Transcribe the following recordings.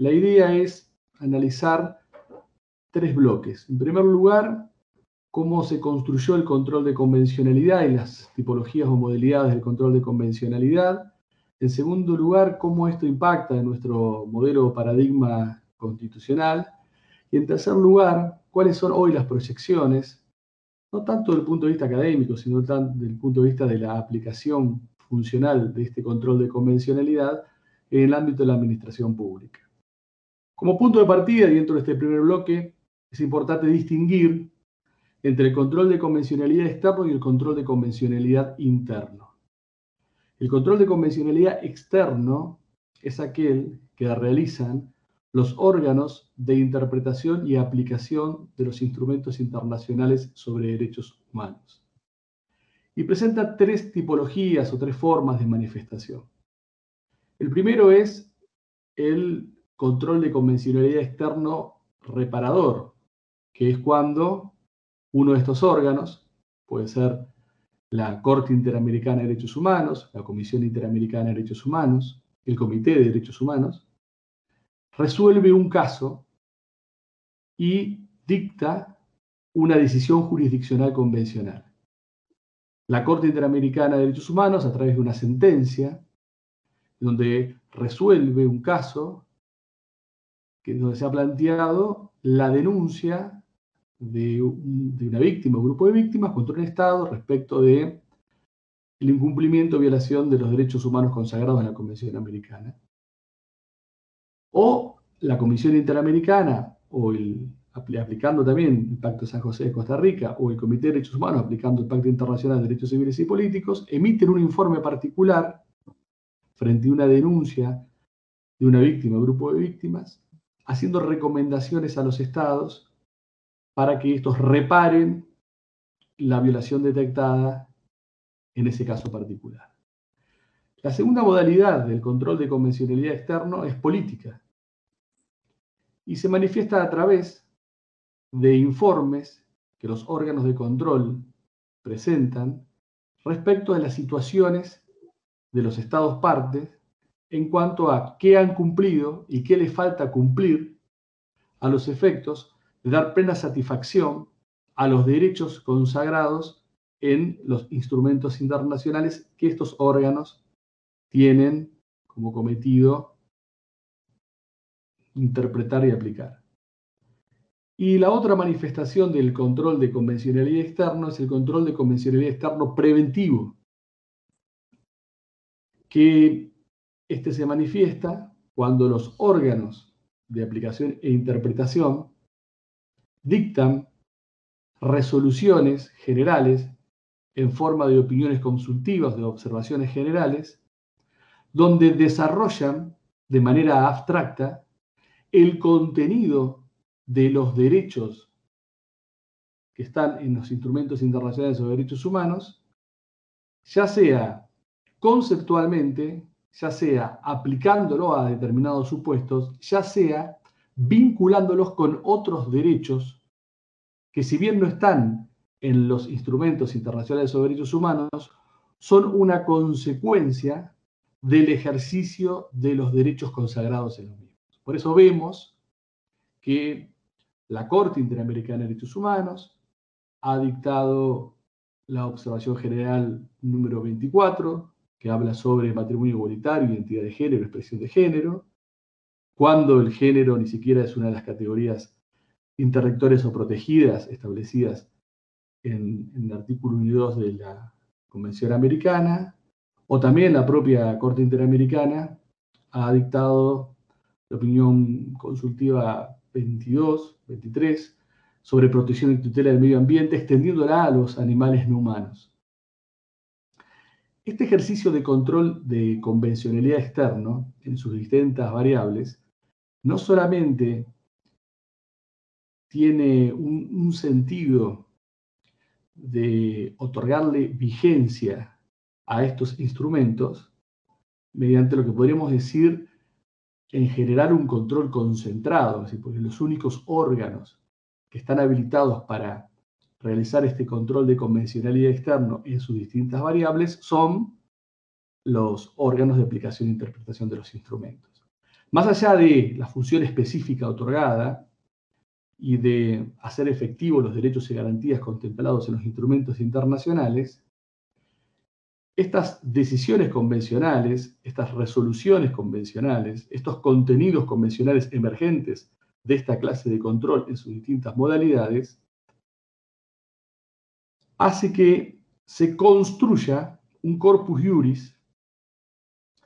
La idea es analizar tres bloques. En primer lugar, cómo se construyó el control de convencionalidad y las tipologías o modalidades del control de convencionalidad. En segundo lugar, cómo esto impacta en nuestro modelo paradigma constitucional. Y en tercer lugar, cuáles son hoy las proyecciones, no tanto desde el punto de vista académico, sino desde el punto de vista de la aplicación funcional de este control de convencionalidad en el ámbito de la administración pública. Como punto de partida, dentro de este primer bloque, es importante distinguir entre el control de convencionalidad externo y el control de convencionalidad interno. El control de convencionalidad externo es aquel que realizan los órganos de interpretación y aplicación de los instrumentos internacionales sobre derechos humanos. Y presenta tres tipologías o tres formas de manifestación. El primero es el control de convencionalidad externo reparador, que es cuando uno de estos órganos, puede ser la Corte Interamericana de Derechos Humanos, la Comisión Interamericana de Derechos Humanos, el Comité de Derechos Humanos, resuelve un caso y dicta una decisión jurisdiccional convencional. La Corte Interamericana de Derechos Humanos, a través de una sentencia, donde resuelve un caso, donde se ha planteado la denuncia de, una víctima o grupo de víctimas contra un Estado respecto de el incumplimiento o violación de los derechos humanos consagrados en la Convención Americana. O la Comisión Interamericana, o el, aplicando también el Pacto de San José de Costa Rica, o el Comité de Derechos Humanos, aplicando el Pacto Internacional de Derechos Civiles y Políticos, emiten un informe particular frente a una denuncia de una víctima o grupo de víctimas, haciendo recomendaciones a los estados para que estos reparen la violación detectada en ese caso particular. La segunda modalidad del control de convencionalidad externo es política y se manifiesta a través de informes que los órganos de control presentan respecto de las situaciones de los estados partes en cuanto a qué han cumplido y qué les falta cumplir a los efectos de dar plena satisfacción a los derechos consagrados en los instrumentos internacionales que estos órganos tienen como cometido interpretar y aplicar. Y la otra manifestación del control de convencionalidad externo es el control de convencionalidad externo preventivo, que este se manifiesta cuando los órganos de aplicación e interpretación dictan resoluciones generales en forma de opiniones consultivas, de observaciones generales, donde desarrollan de manera abstracta el contenido de los derechos que están en los instrumentos internacionales sobre derechos humanos, ya sea conceptualmente, ya sea aplicándolo a determinados supuestos, ya sea vinculándolos con otros derechos que si bien no están en los instrumentos internacionales sobre derechos humanos, son una consecuencia del ejercicio de los derechos consagrados en los mismos. Por eso vemos que la Corte Interamericana de Derechos Humanos ha dictado la observación general número 24, que habla sobre matrimonio igualitario, identidad de género, expresión de género, cuando el género ni siquiera es una de las categorías interrectores o protegidas establecidas en, el artículo 1 y 2 de la Convención Americana, o también la propia Corte Interamericana ha dictado la opinión consultiva 22, 23, sobre protección y tutela del medio ambiente, extendiéndola a los animales no humanos. Este ejercicio de control de convencionalidad externo en sus distintas variables no solamente tiene un, sentido de otorgarle vigencia a estos instrumentos mediante lo que podríamos decir en generar un control concentrado, porque los únicos órganos que están habilitados para realizar este control de convencionalidad externo en sus distintas variables son los órganos de aplicación e interpretación de los instrumentos. Más allá de la función específica otorgada y de hacer efectivos los derechos y garantías contemplados en los instrumentos internacionales, estas decisiones convencionales, estas resoluciones convencionales, estos contenidos convencionales emergentes de esta clase de control en sus distintas modalidades, hace que se construya un corpus juris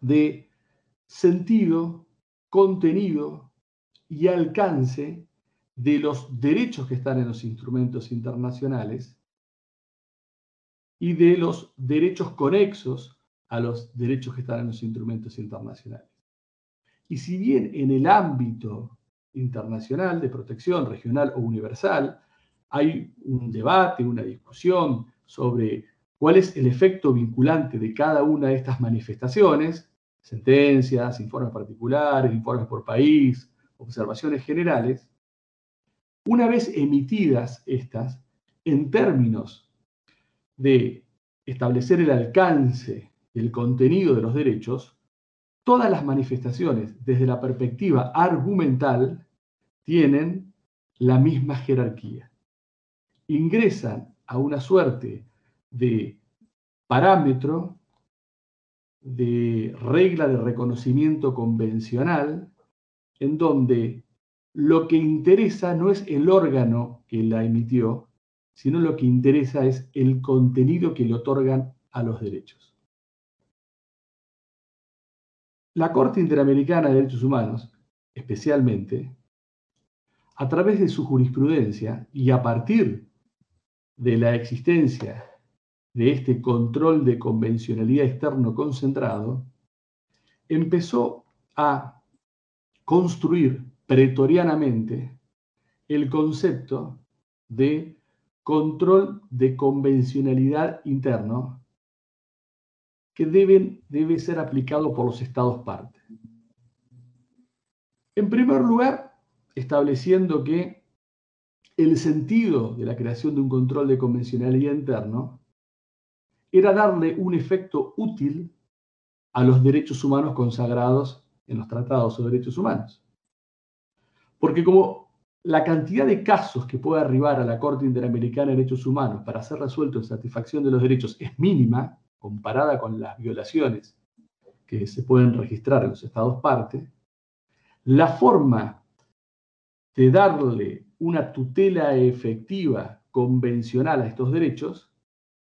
de sentido, contenido y alcance de los derechos que están en los instrumentos internacionales y de los derechos conexos a los derechos que están en los instrumentos internacionales. Y si bien en el ámbito internacional de protección regional o universal hay un debate, una discusión sobre cuál es el efecto vinculante de cada una de estas manifestaciones, sentencias, informes particulares, informes por país, observaciones generales, una vez emitidas estas, en términos de establecer el alcance y el contenido de los derechos, todas las manifestaciones desde la perspectiva argumental tienen la misma jerarquía. Ingresan a una suerte de parámetro, de regla de reconocimiento convencional, en donde lo que interesa no es el órgano que la emitió, sino lo que interesa es el contenido que le otorgan a los derechos. La Corte Interamericana de Derechos Humanos, especialmente, a través de su jurisprudencia y a partir de la existencia de este control de convencionalidad externo concentrado, empezó a construir pretorianamente el concepto de control de convencionalidad interno que debe ser aplicado por los estados partes. En primer lugar, estableciendo que el sentido de la creación de un control de convencionalidad interno era darle un efecto útil a los derechos humanos consagrados en los tratados sobre derechos humanos. Porque como la cantidad de casos que puede arribar a la Corte Interamericana de Derechos Humanos para ser resuelto en satisfacción de los derechos es mínima comparada con las violaciones que se pueden registrar en los estados parte, la forma de darle una tutela efectiva convencional a estos derechos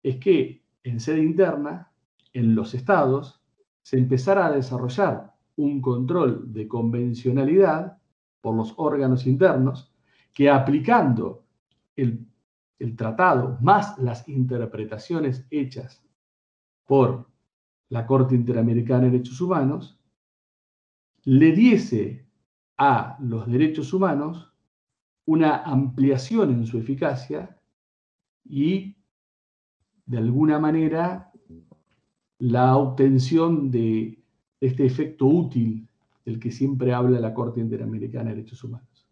es que en sede interna, en los estados, se empezara a desarrollar un control de convencionalidad por los órganos internos, que aplicando el, tratado más las interpretaciones hechas por la Corte Interamericana de Derechos Humanos, le diese a los derechos humanos una ampliación en su eficacia y, de alguna manera, la obtención de este efecto útil del que siempre habla la Corte Interamericana de Derechos Humanos.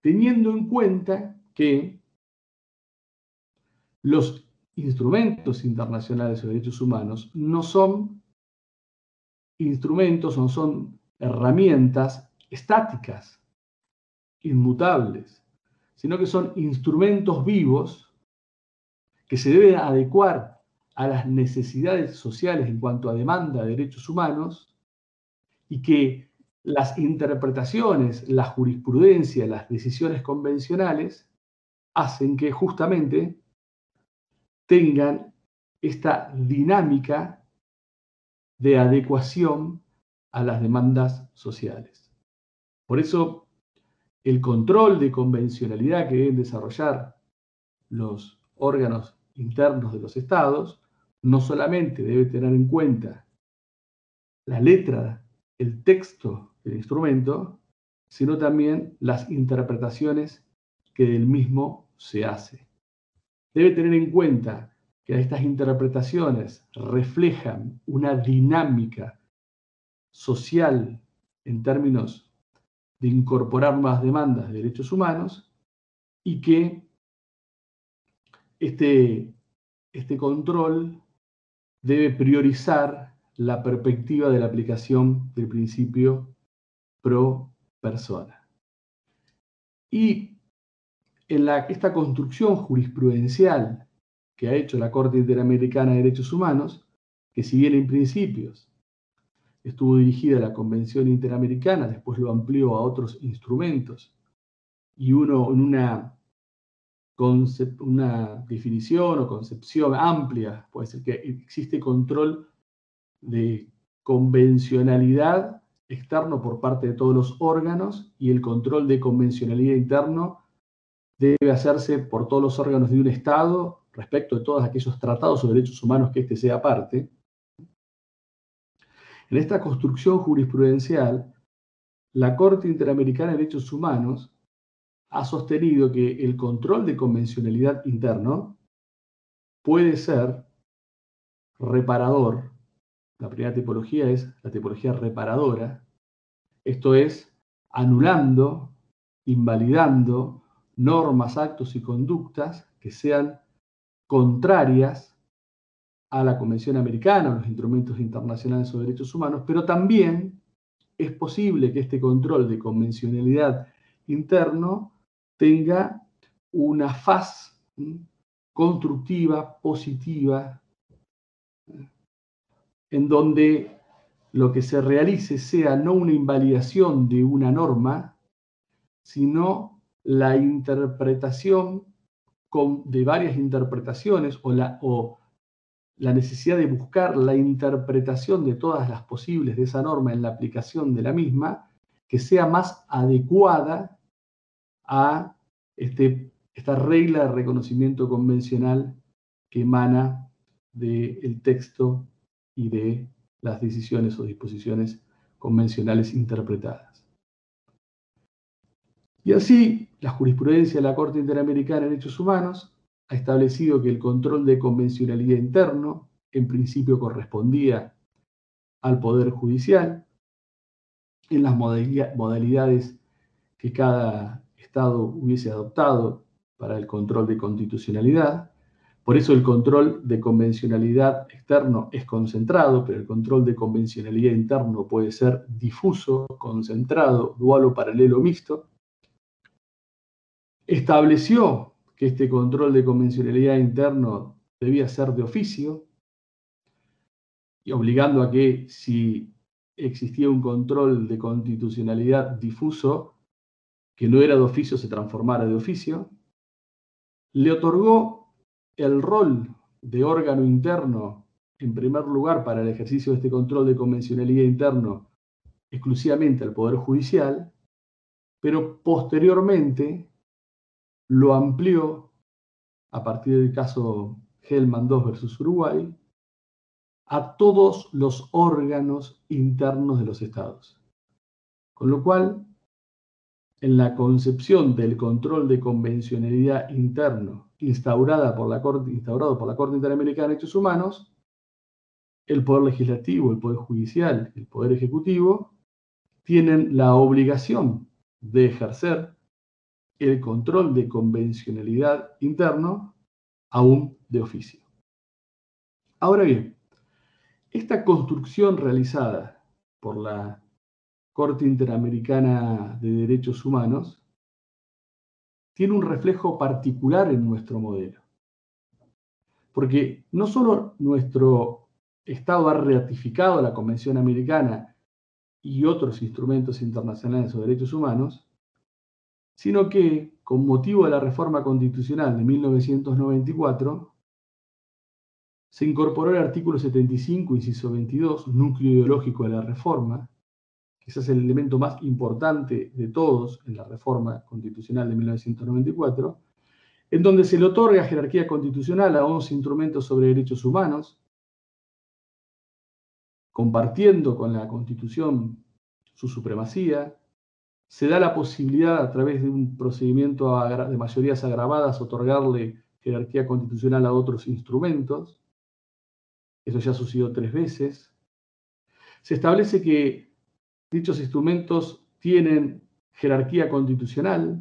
Teniendo en cuenta que los instrumentos internacionales de derechos humanos no son instrumentos, no son herramientas estáticas, inmutables, sino que son instrumentos vivos que se deben adecuar a las necesidades sociales en cuanto a demanda de derechos humanos y que las interpretaciones, la jurisprudencia, las decisiones convencionales hacen que justamente tengan esta dinámica de adecuación a las demandas sociales. Por eso, el control de convencionalidad que deben desarrollar los órganos internos de los estados no solamente debe tener en cuenta la letra el texto del instrumento, sino también las interpretaciones que del mismo se hace. Debe tener en cuenta que estas interpretaciones reflejan una dinámica social en términos de incorporar más demandas de derechos humanos y que este, este control debe priorizar la perspectiva de la aplicación del principio pro persona. Y en esta construcción jurisprudencial que ha hecho la Corte Interamericana de Derechos Humanos, que si bien en principios estuvo dirigida a la Convención Interamericana, después lo amplió a otros instrumentos, y uno en una, definición o concepción amplia, puede ser que existe control de convencionalidad externo por parte de todos los órganos y el control de convencionalidad interno debe hacerse por todos los órganos de un Estado respecto de todos aquellos tratados sobre derechos humanos que éste sea parte. En esta construcción jurisprudencial, la Corte Interamericana de Derechos Humanos ha sostenido que el control de convencionalidad interno puede ser reparador. La primera tipología es la tipología reparadora. Esto es anulando, invalidando normas, actos y conductas que sean contrarias a la Convención Americana, a los instrumentos internacionales sobre derechos humanos, pero también es posible que este control de convencionalidad interno tenga una faz constructiva, positiva, en donde lo que se realice sea no una invalidación de una norma, sino la interpretación de varias interpretaciones o la, o la necesidad de buscar la interpretación de todas las posibles de esa norma en la aplicación de la misma, que sea más adecuada a este, esta regla de reconocimiento convencional que emana del texto y de las decisiones o disposiciones convencionales interpretadas. Y así, la jurisprudencia de la Corte Interamericana de Derechos Humanos ha establecido que el control de convencionalidad interno, en principio, correspondía al Poder Judicial, en las modalidades que cada Estado hubiese adoptado para el control de constitucionalidad. Por eso el control de convencionalidad externo es concentrado, pero el control de convencionalidad interno puede ser difuso, concentrado, dual o paralelo mixto. Estableció que este control de convencionalidad interno debía ser de oficio, y obligando a que si existía un control de constitucionalidad difuso, que no era de oficio se transformara de oficio, le otorgó el rol de órgano interno, en primer lugar, para el ejercicio de este control de convencionalidad interno, exclusivamente al Poder Judicial, pero posteriormente lo amplió a partir del caso Hellman II versus Uruguay a todos los órganos internos de los estados. Con lo cual, en la concepción del control de convencionalidad interno instaurada por la Corte, instaurado por la Corte Interamericana de Derechos Humanos, el Poder Legislativo, el Poder Judicial, el Poder Ejecutivo, tienen la obligación de ejercer el control de convencionalidad interno aún de oficio. Ahora bien, esta construcción realizada por la Corte Interamericana de Derechos Humanos tiene un reflejo particular en nuestro modelo. Porque no solo nuestro Estado ha ratificado la Convención Americana y otros instrumentos internacionales sobre derechos humanos, sino que, con motivo de la reforma constitucional de 1994, se incorporó el artículo 75, inciso 22, núcleo ideológico de la reforma, ese es el elemento más importante de todos en la reforma constitucional de 1994, en donde se le otorga jerarquía constitucional a 11 instrumentos sobre derechos humanos, compartiendo con la Constitución su supremacía, se da la posibilidad a través de un procedimiento de mayorías agravadas otorgarle jerarquía constitucional a otros instrumentos. Eso ya sucedió tres veces. Se establece que dichos instrumentos tienen jerarquía constitucional,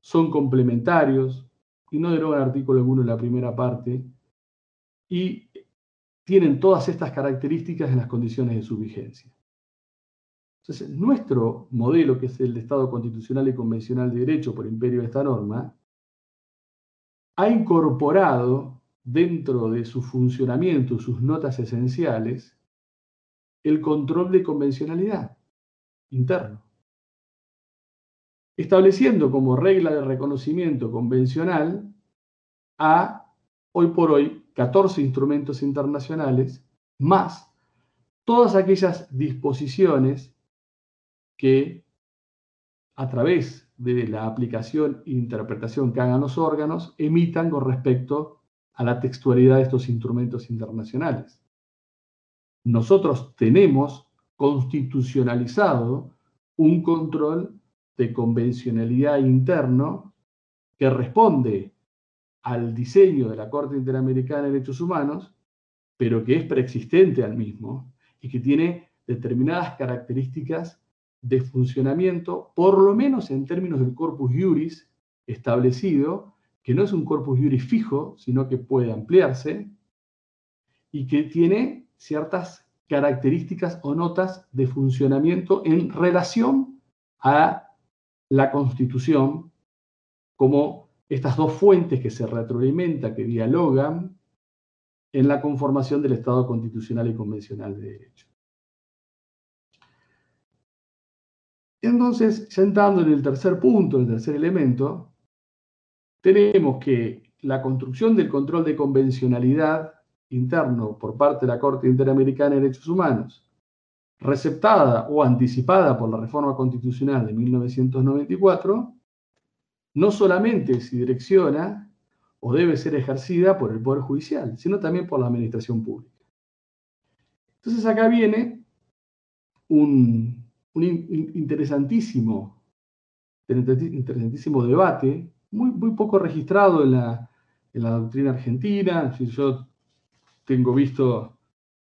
son complementarios y no derogan artículo alguno en la primera parte y tienen todas estas características en las condiciones de su vigencia. Entonces, nuestro modelo, que es el de Estado constitucional y convencional de derecho por imperio de esta norma, ha incorporado dentro de su funcionamiento, sus notas esenciales, el control de convencionalidad interno, estableciendo como regla de reconocimiento convencional a, hoy por hoy, 14 instrumentos internacionales, más todas aquellas disposiciones que a través de la aplicación e interpretación que hagan los órganos emitan con respecto a la textualidad de estos instrumentos internacionales. Nosotros tenemos constitucionalizado un control de convencionalidad interno que responde al diseño de la Corte Interamericana de Derechos Humanos, pero que es preexistente al mismo y que tiene determinadas características de funcionamiento, por lo menos en términos del corpus juris establecido, que no es un corpus juris fijo, sino que puede ampliarse, y que tiene ciertas características o notas de funcionamiento en relación a la Constitución como estas dos fuentes que se retroalimentan, que dialogan en la conformación del Estado constitucional y convencional de derecho. Entonces, sentando en el tercer punto, el tercer elemento, tenemos que la construcción del control de convencionalidad interno por parte de la Corte Interamericana de Derechos Humanos, receptada o anticipada por la reforma constitucional de 1994, no solamente se direcciona o debe ser ejercida por el Poder Judicial, sino también por la Administración Pública. Entonces acá viene un, interesantísimo, interesantísimo debate, muy, muy poco registrado en la, en la doctrina argentina. Yo tengo visto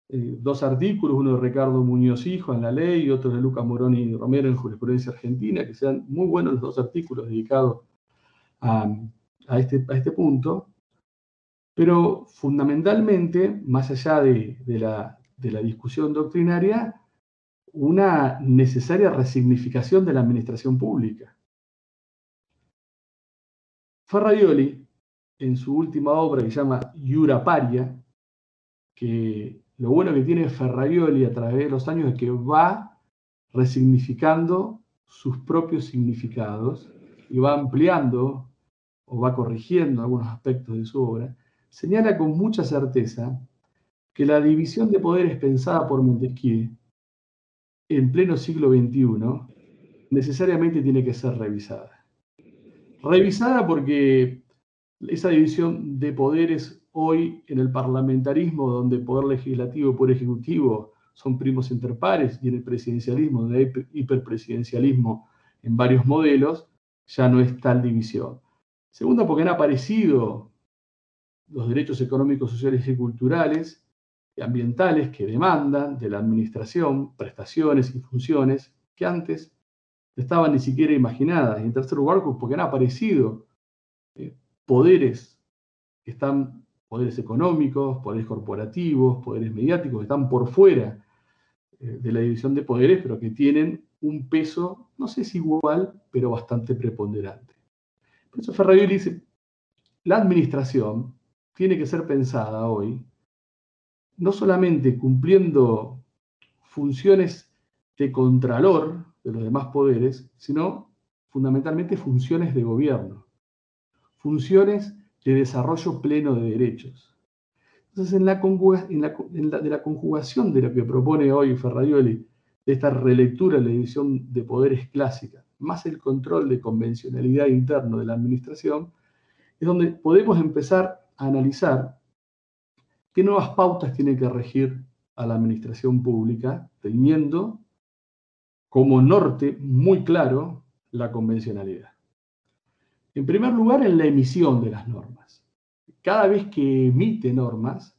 eh, dos artículos, uno de Ricardo Muñoz Hijo en la ley y otro de Lucas Moroni Romero en Jurisprudencia Argentina, que sean muy buenos los dos artículos dedicados a, este, a este punto. Pero fundamentalmente, más allá de, la, de la discusión doctrinaria, una necesaria resignificación de la administración pública. Ferraioli, en su última obra que se llama Iura Paria, que lo bueno que tiene Ferraioli a través de los años es que va resignificando sus propios significados y va ampliando o va corrigiendo algunos aspectos de su obra, señala con mucha certeza que la división de poderes pensada por Montesquieu en pleno siglo XXI necesariamente tiene que ser revisada. Revisada porque esa división de poderes hoy en el parlamentarismo, donde poder legislativo y poder ejecutivo son primos interpares, y en el presidencialismo, donde hay hiperpresidencialismo en varios modelos, ya no es tal división. Segundo, porque han aparecido los derechos económicos, sociales y culturales ambientales que demandan de la administración prestaciones y funciones que antes estaban ni siquiera imaginadas. Y en tercer lugar, porque han aparecido eh, poderes que están poderes económicos, poderes corporativos, poderes mediáticos, que están por fuera eh, de la división de poderes, pero que tienen un peso, no sé si igual, pero bastante preponderante. Por eso Ferrari dice, la administración tiene que ser pensada hoy no solamente cumpliendo funciones de contralor de los demás poderes, sino fundamentalmente funciones de gobierno, funciones de desarrollo pleno de derechos. Entonces, en la, de la conjugación de lo que propone hoy Ferraioli, de esta relectura de la división de poderes clásica, más el control de convencionalidad interno de la administración, es donde podemos empezar a analizar qué nuevas pautas tiene que regir a la administración pública, teniendo como norte muy claro la convencionalidad. En primer lugar, en la emisión de las normas. Cada vez que emite normas,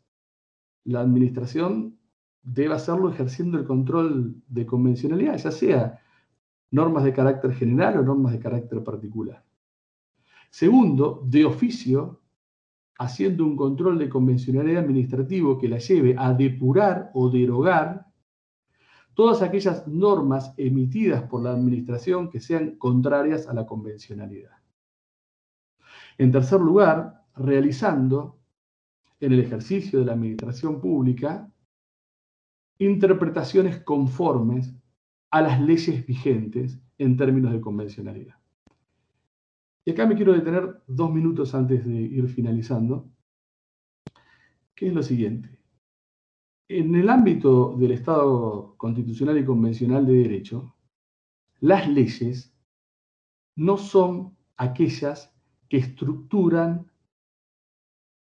la administración debe hacerlo ejerciendo el control de convencionalidad, ya sea normas de carácter general o normas de carácter particular. Segundo, de oficio, haciendo un control de convencionalidad administrativo que la lleve a depurar o derogar todas aquellas normas emitidas por la administración que sean contrarias a la convencionalidad. En tercer lugar, realizando en el ejercicio de la administración pública interpretaciones conformes a las leyes vigentes en términos de convencionalidad. Y acá me quiero detener dos minutos antes de ir finalizando, que es lo siguiente. En el ámbito del Estado constitucional y convencional de derecho, las leyes no son aquellas que estructuran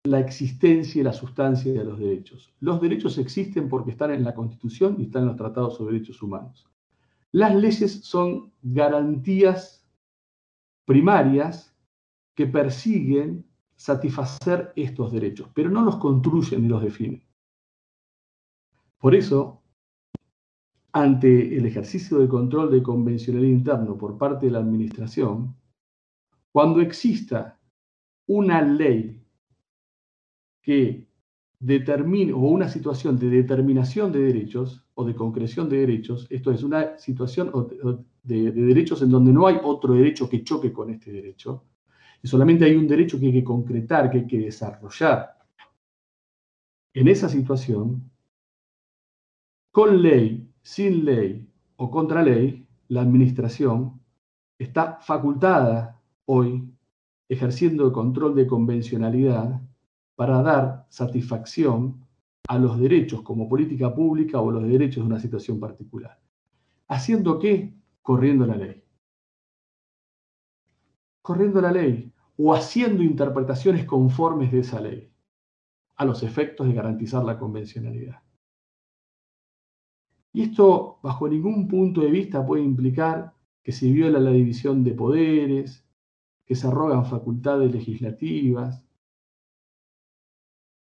la existencia y la sustancia de los derechos. Los derechos existen porque están en la Constitución y están en los tratados sobre derechos humanos. Las leyes son garantías primarias que persiguen satisfacer estos derechos, pero no los construyen ni los definen. Por eso, ante el ejercicio de control de convencionalidad interno por parte de la Administración, cuando exista una ley que determine, o una situación de determinación de derechos o de concreción de derechos, esto es una situación de, de, derechos en donde no hay otro derecho que choque con este derecho, y solamente hay un derecho que hay que concretar, que hay que desarrollar. En esa situación, con ley, sin ley o contra ley, la administración está facultada hoy ejerciendo el control de convencionalidad para dar satisfacción a los derechos como política pública o los derechos de una situación particular. ¿Haciendo qué? Corriendo la ley. Corriendo la ley o haciendo interpretaciones conformes de esa ley a los efectos de garantizar la convencionalidad. Y esto, bajo ningún punto de vista, puede implicar que se viola la división de poderes, que se arrogan facultades legislativas,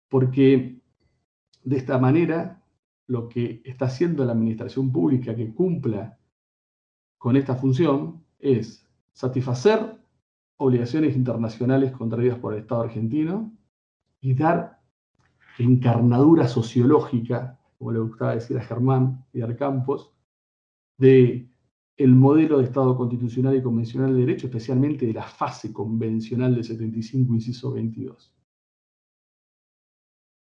porque de esta manera lo que está haciendo la administración pública que cumpla con esta función es satisfacer obligaciones internacionales contraídas por el Estado argentino y dar encarnadura sociológica, como le gustaba decir a Germán y a Campos, de el modelo de Estado constitucional y convencional de derecho, especialmente de la fase convencional del 75, inciso 22.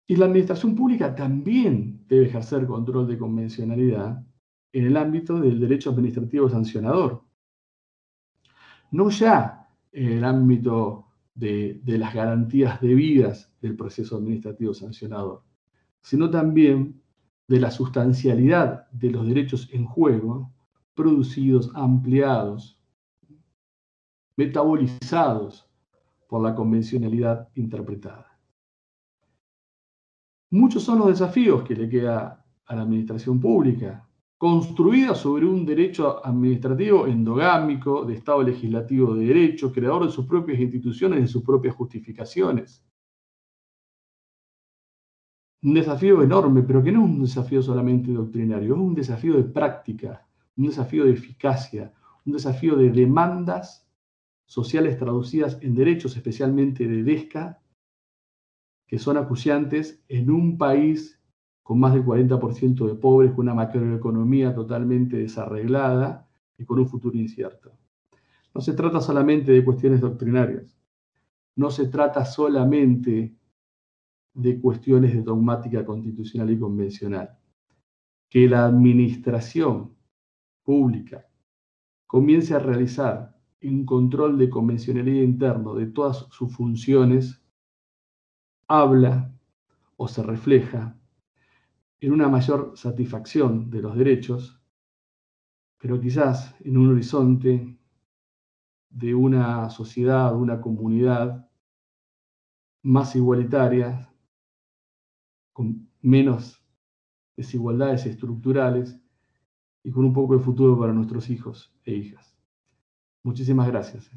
Y la administración pública también debe ejercer control de convencionalidad en el ámbito del derecho administrativo sancionador. No ya en el ámbito de, las garantías debidas del proceso administrativo sancionador, sino también de la sustancialidad de los derechos en juego, producidos, ampliados, metabolizados por la convencionalidad interpretada. Muchos son los desafíos que le queda a la administración pública, construida sobre un derecho administrativo endogámico, de Estado legislativo de derecho, creador de sus propias instituciones y de sus propias justificaciones. Un desafío enorme, pero que no es un desafío solamente doctrinario, es un desafío de práctica, un desafío de eficacia, un desafío de demandas sociales traducidas en derechos, especialmente de DESCA, que son acuciantes en un país con más del 40% de pobres, con una macroeconomía totalmente desarreglada y con un futuro incierto. No se trata solamente de cuestiones doctrinarias, no se trata solamente de cuestiones de dogmática constitucional y convencional. Que la administración pública comience a realizar un control de convencionalidad interno de todas sus funciones habla o se refleja en una mayor satisfacción de los derechos, pero quizás en un horizonte de una sociedad, una comunidad más igualitaria, con menos desigualdades estructurales y con un poco de futuro para nuestros hijos e hijas. Muchísimas gracias.